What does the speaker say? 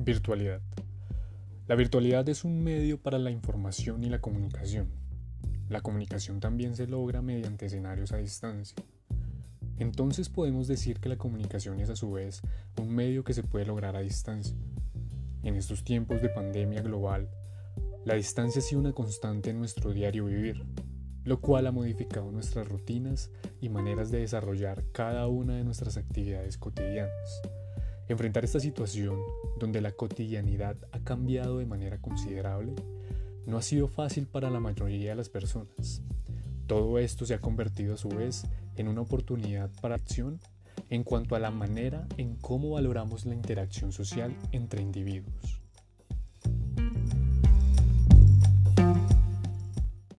Virtualidad. La virtualidad es un medio para la información y la comunicación. La comunicación también se logra mediante escenarios a distancia. Entonces podemos decir que la comunicación es a su vez un medio que se puede lograr a distancia. En estos tiempos de pandemia global, la distancia ha sido una constante en nuestro diario vivir, lo cual ha modificado nuestras rutinas y maneras de desarrollar cada una de nuestras actividades cotidianas. Enfrentar esta situación, donde la cotidianidad ha cambiado de manera considerable, no ha sido fácil para la mayoría de las personas. Todo esto se ha convertido a su vez en una oportunidad para acción en cuanto a la manera en cómo valoramos la interacción social entre individuos.